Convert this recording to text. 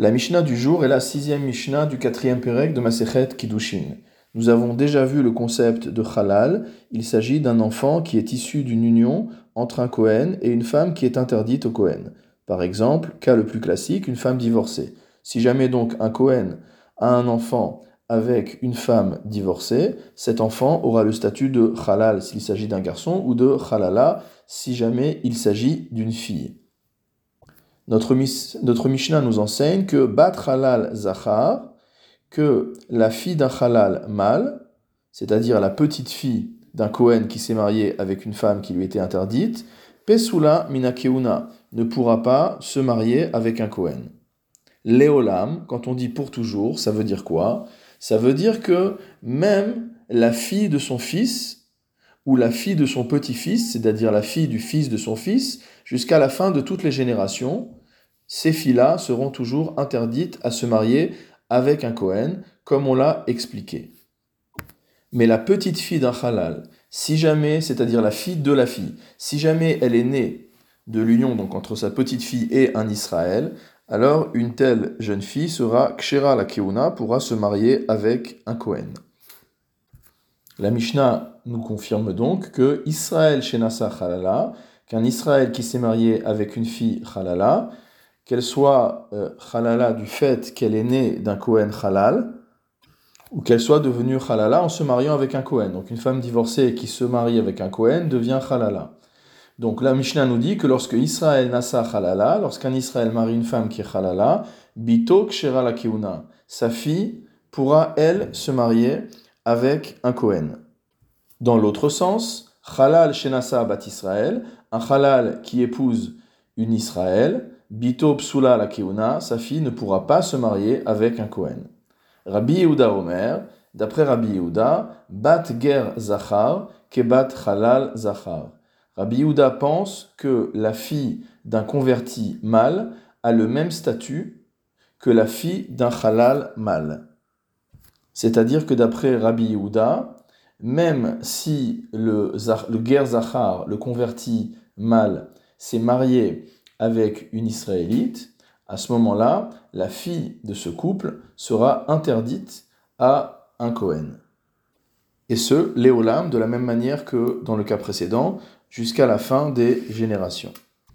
La Mishnah du jour est la sixième Mishnah du quatrième Pérec de Masechet Kiddushin. Nous avons déjà vu le concept de halal. Il s'agit d'un enfant qui est issu d'une union entre un Kohen et une femme qui est interdite au Kohen. Par exemple, cas le plus classique, une femme divorcée. Si jamais donc un Kohen a un enfant avec une femme divorcée, cet enfant aura le statut de halal s'il s'agit d'un garçon ou de halala si jamais il s'agit d'une fille. Notre, Mishnah nous enseigne que bat halal zachar, que la fille d'un halal mâle, c'est-à-dire la petite fille d'un Kohen qui s'est marié avec une femme qui lui était interdite, Pesula minakeuna ne pourra pas se marier avec un Kohen. Léolam, quand on dit pour toujours, ça veut dire quoi? Ça veut dire que même la fille de son fils ou la fille de son petit-fils, c'est-à-dire la fille du fils de son fils, jusqu'à la fin de toutes les générations, ces filles-là seront toujours interdites à se marier avec un Kohen, comme on l'a expliqué. Mais la petite fille d'un halal, si jamais, c'est-à-dire la fille de la fille, si jamais elle est née de l'union donc entre sa petite fille et un Israël, alors une telle jeune fille sera kshera la keuna, pourra se marier avec un Kohen. La Mishnah nous confirme donc que Israël shenasa halala, qu'un Israël qui s'est marié avec une fille halala, qu'elle soit euh, halala du fait qu'elle est née d'un Kohen halal, ou qu'elle soit devenue halala en se mariant avec un Kohen. Donc une femme divorcée qui se marie avec un Kohen devient halala. Donc la Mishnah nous dit que lorsque Israël nasa halala, lorsqu'un Israël marie une femme qui est halala, bito kshera la kiuna, sa fille pourra elle se marier avec un Kohen. Dans l'autre sens, halal shenasa bat Israël, un halal qui épouse une Israël, Bito Psula la Keuna, sa fille ne pourra pas se marier avec un Kohen. Rabbi Yehuda Omer, d'après Rabbi Yehuda, Bat Ger Zachar, Kebat Halal Zachar. Rabbi Yehuda pense que la fille d'un converti mâle a le même statut que la fille d'un halal mâle. C'est-à-dire que d'après Rabbi Yehuda, même si le, le Ger Zachar, le converti mâle, s'est marié avec une Israélite, à ce moment-là, la fille de ce couple sera interdite à un Cohen. Et ce, l'éolam, de la même manière que dans le cas précédent, jusqu'à la fin des générations.